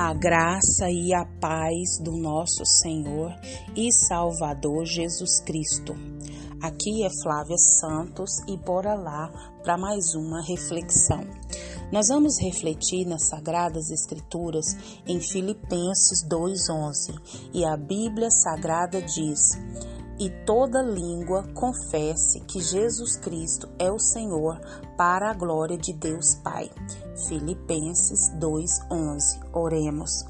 a graça e a paz do nosso Senhor e Salvador Jesus Cristo. Aqui é Flávia Santos e bora lá para mais uma reflexão. Nós vamos refletir nas Sagradas Escrituras em Filipenses 2,11 e a Bíblia Sagrada diz: E toda língua confesse que Jesus Cristo é o Senhor para a glória de Deus Pai. Filipenses 2:11. Oremos.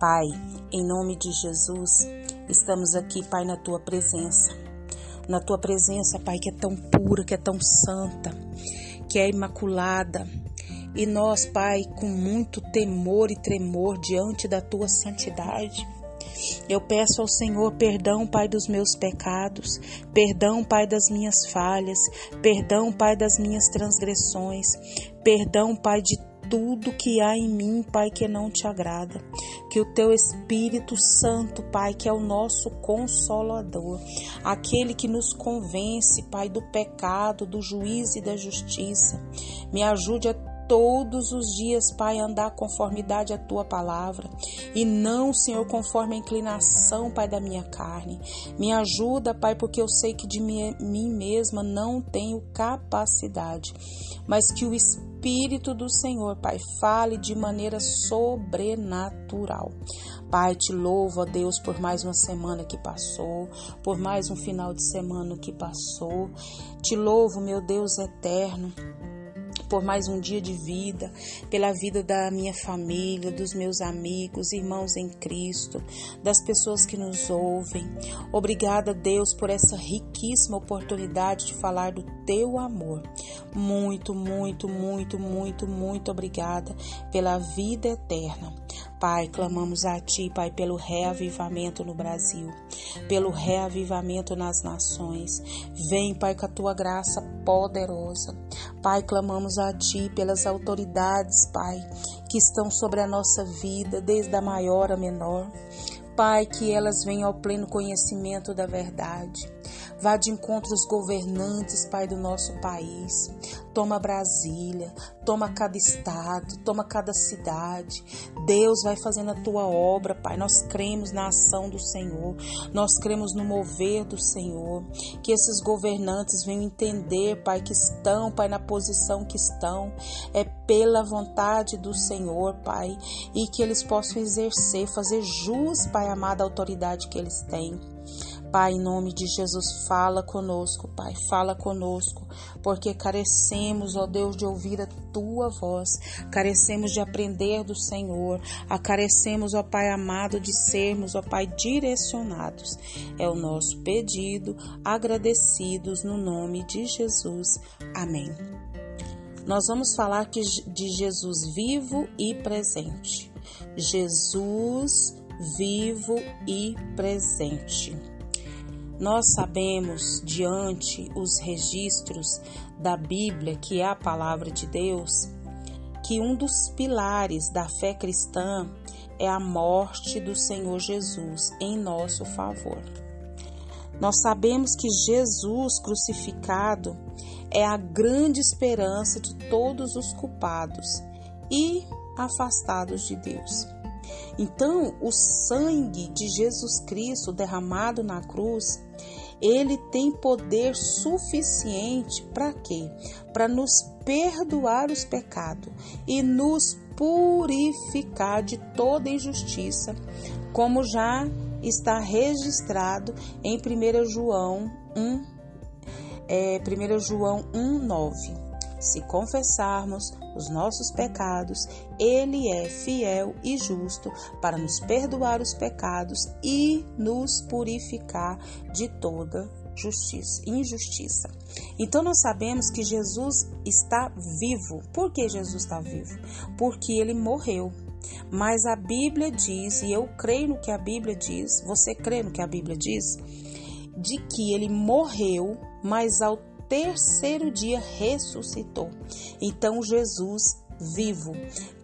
Pai, em nome de Jesus, estamos aqui, Pai, na tua presença. Na tua presença, Pai, que é tão pura, que é tão santa, que é imaculada. E nós, Pai, com muito temor e tremor diante da tua santidade, eu peço ao Senhor perdão, Pai, dos meus pecados, perdão, Pai, das minhas falhas, perdão, Pai, das minhas transgressões, perdão, Pai, de tudo que há em mim, Pai, que não te agrada. Que o teu Espírito Santo, Pai, que é o nosso consolador, aquele que nos convence, Pai, do pecado, do juízo e da justiça, me ajude a todos os dias, Pai, andar conformidade à tua palavra e não, Senhor, conforme a inclinação, Pai, da minha carne. Me ajuda, Pai, porque eu sei que de mim mesma não tenho capacidade, mas que o Espírito do Senhor, Pai, fale de maneira sobrenatural. Pai, te louvo, ó Deus, por mais uma semana que passou, por mais um final de semana que passou. Te louvo, meu Deus eterno por mais um dia de vida, pela vida da minha família, dos meus amigos, irmãos em Cristo, das pessoas que nos ouvem. Obrigada, Deus, por essa riquíssima oportunidade de falar do teu amor. Muito, muito, muito, muito, muito obrigada pela vida eterna. Pai, clamamos a Ti, Pai, pelo reavivamento no Brasil, pelo reavivamento nas nações. Vem, Pai, com a Tua graça poderosa. Pai, clamamos a Ti pelas autoridades, Pai, que estão sobre a nossa vida, desde a maior a menor. Pai, que elas venham ao pleno conhecimento da verdade. Vá de encontro aos governantes, Pai, do nosso país. Toma Brasília, toma cada estado, toma cada cidade. Deus vai fazendo a tua obra, Pai. Nós cremos na ação do Senhor, nós cremos no mover do Senhor. Que esses governantes venham entender, Pai, que estão, Pai, na posição que estão, é pela vontade do Senhor, Pai, e que eles possam exercer, fazer jus, Pai amado, a autoridade que eles têm. Pai, em nome de Jesus, fala conosco, Pai, fala conosco, porque carecemos, ó Deus, de ouvir a tua voz, carecemos de aprender do Senhor, carecemos, ó Pai amado, de sermos, ó Pai, direcionados. É o nosso pedido, agradecidos no nome de Jesus. Amém. Nós vamos falar de Jesus vivo e presente. Jesus vivo e presente. Nós sabemos, diante os registros da Bíblia, que é a palavra de Deus, que um dos pilares da fé cristã é a morte do Senhor Jesus em nosso favor. Nós sabemos que Jesus crucificado é a grande esperança de todos os culpados e afastados de Deus. Então, o sangue de Jesus Cristo derramado na cruz, ele tem poder suficiente para quê? Para nos perdoar os pecados e nos purificar de toda injustiça, como já está registrado em 1 João 1, é, 1 João 1, 9. Se confessarmos os nossos pecados, Ele é fiel e justo para nos perdoar os pecados e nos purificar de toda justiça, injustiça. Então nós sabemos que Jesus está vivo. Por que Jesus está vivo? Porque ele morreu. Mas a Bíblia diz, e eu creio no que a Bíblia diz, você crê no que a Bíblia diz? De que ele morreu, mas ao terceiro dia ressuscitou. Então, Jesus vivo,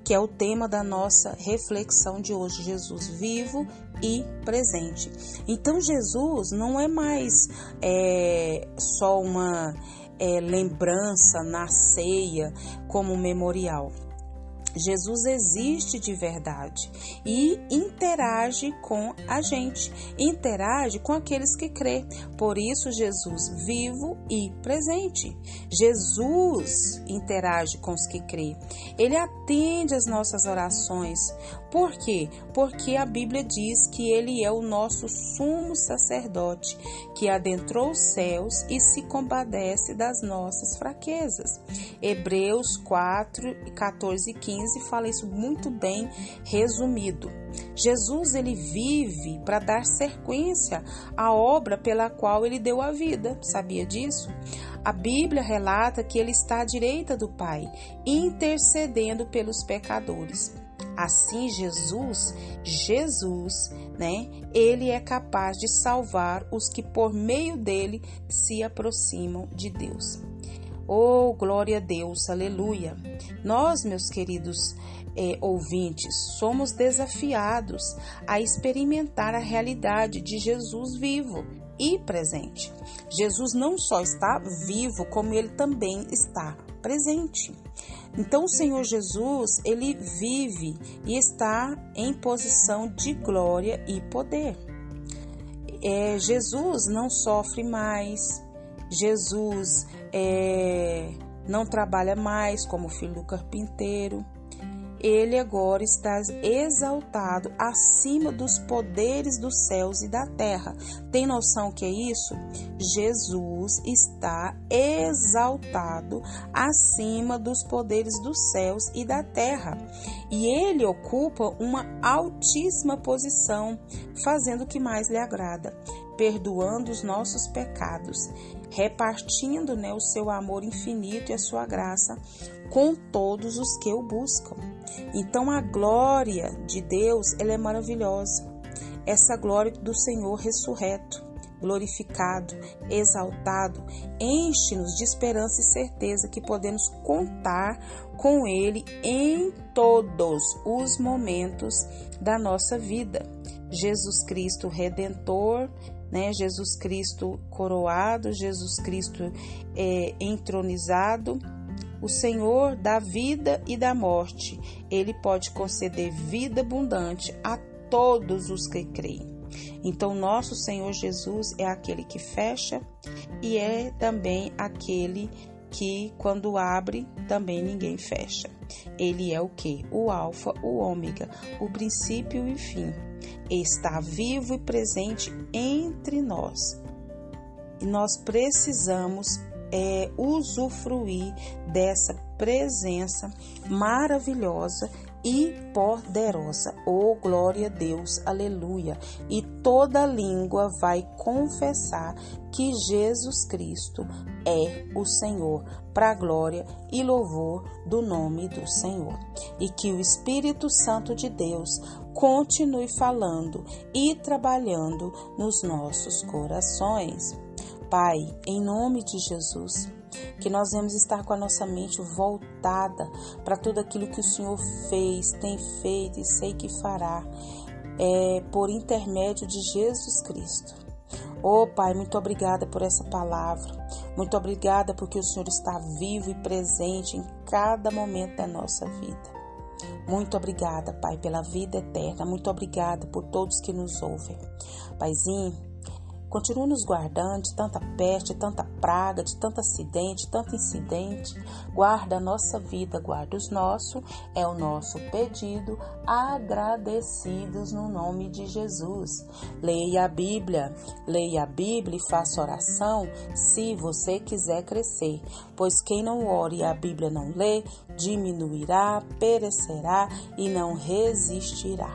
que é o tema da nossa reflexão de hoje. Jesus vivo e presente. Então, Jesus não é mais é, só uma é, lembrança na ceia como memorial. Jesus existe de verdade e interage com a gente, interage com aqueles que crê. Por isso, Jesus vivo e presente. Jesus interage com os que crê. Ele atende as nossas orações. Por quê? Porque a Bíblia diz que ele é o nosso sumo sacerdote, que adentrou os céus e se compadece das nossas fraquezas. Hebreus 4, 14 e 15 15 fala isso muito bem resumido. Jesus ele vive para dar sequência à obra pela qual ele deu a vida. Sabia disso? A Bíblia relata que ele está à direita do Pai, intercedendo pelos pecadores. Assim Jesus, Jesus, né? Ele é capaz de salvar os que por meio dele se aproximam de Deus. Oh, glória a Deus, aleluia. Nós, meus queridos eh, ouvintes, somos desafiados a experimentar a realidade de Jesus vivo e presente. Jesus não só está vivo, como ele também está presente. Então, o Senhor Jesus, ele vive e está em posição de glória e poder. É, Jesus não sofre mais, Jesus é, não trabalha mais como filho do carpinteiro. Ele agora está exaltado acima dos poderes dos céus e da terra. Tem noção que é isso? Jesus está exaltado acima dos poderes dos céus e da terra. E ele ocupa uma altíssima posição, fazendo o que mais lhe agrada, perdoando os nossos pecados repartindo né, o seu amor infinito e a sua graça com todos os que o buscam. Então a glória de Deus ela é maravilhosa. Essa glória do Senhor ressurreto, glorificado, exaltado, enche-nos de esperança e certeza que podemos contar com Ele em todos os momentos da nossa vida. Jesus Cristo Redentor, né? Jesus Cristo coroado, Jesus Cristo é, entronizado. O Senhor da vida e da morte, Ele pode conceder vida abundante a todos os que creem. Então, nosso Senhor Jesus é aquele que fecha e é também aquele que, quando abre, também ninguém fecha. Ele é o que? O Alfa, o Ômega, o princípio e fim está vivo e presente entre nós. E nós precisamos é, usufruir dessa presença maravilhosa e poderosa. Oh, glória a Deus, aleluia. E toda língua vai confessar que Jesus Cristo é o Senhor, para a glória e louvor do nome do Senhor. E que o Espírito Santo de Deus continue falando e trabalhando nos nossos corações. Pai, em nome de Jesus, que nós vamos estar com a nossa mente voltada para tudo aquilo que o Senhor fez, tem feito e sei que fará, é, por intermédio de Jesus Cristo. Oh Pai, muito obrigada por essa palavra. Muito obrigada porque o Senhor está vivo e presente em cada momento da nossa vida. Muito obrigada, Pai, pela vida eterna. Muito obrigada por todos que nos ouvem. Paizinho, Continua nos guardando de tanta peste, de tanta praga, de tanto acidente, tanto incidente. Guarda a nossa vida, guarda os nossos, é o nosso pedido, agradecidos no nome de Jesus. Leia a Bíblia, leia a Bíblia e faça oração se você quiser crescer, pois quem não ore e a Bíblia não lê, diminuirá, perecerá e não resistirá.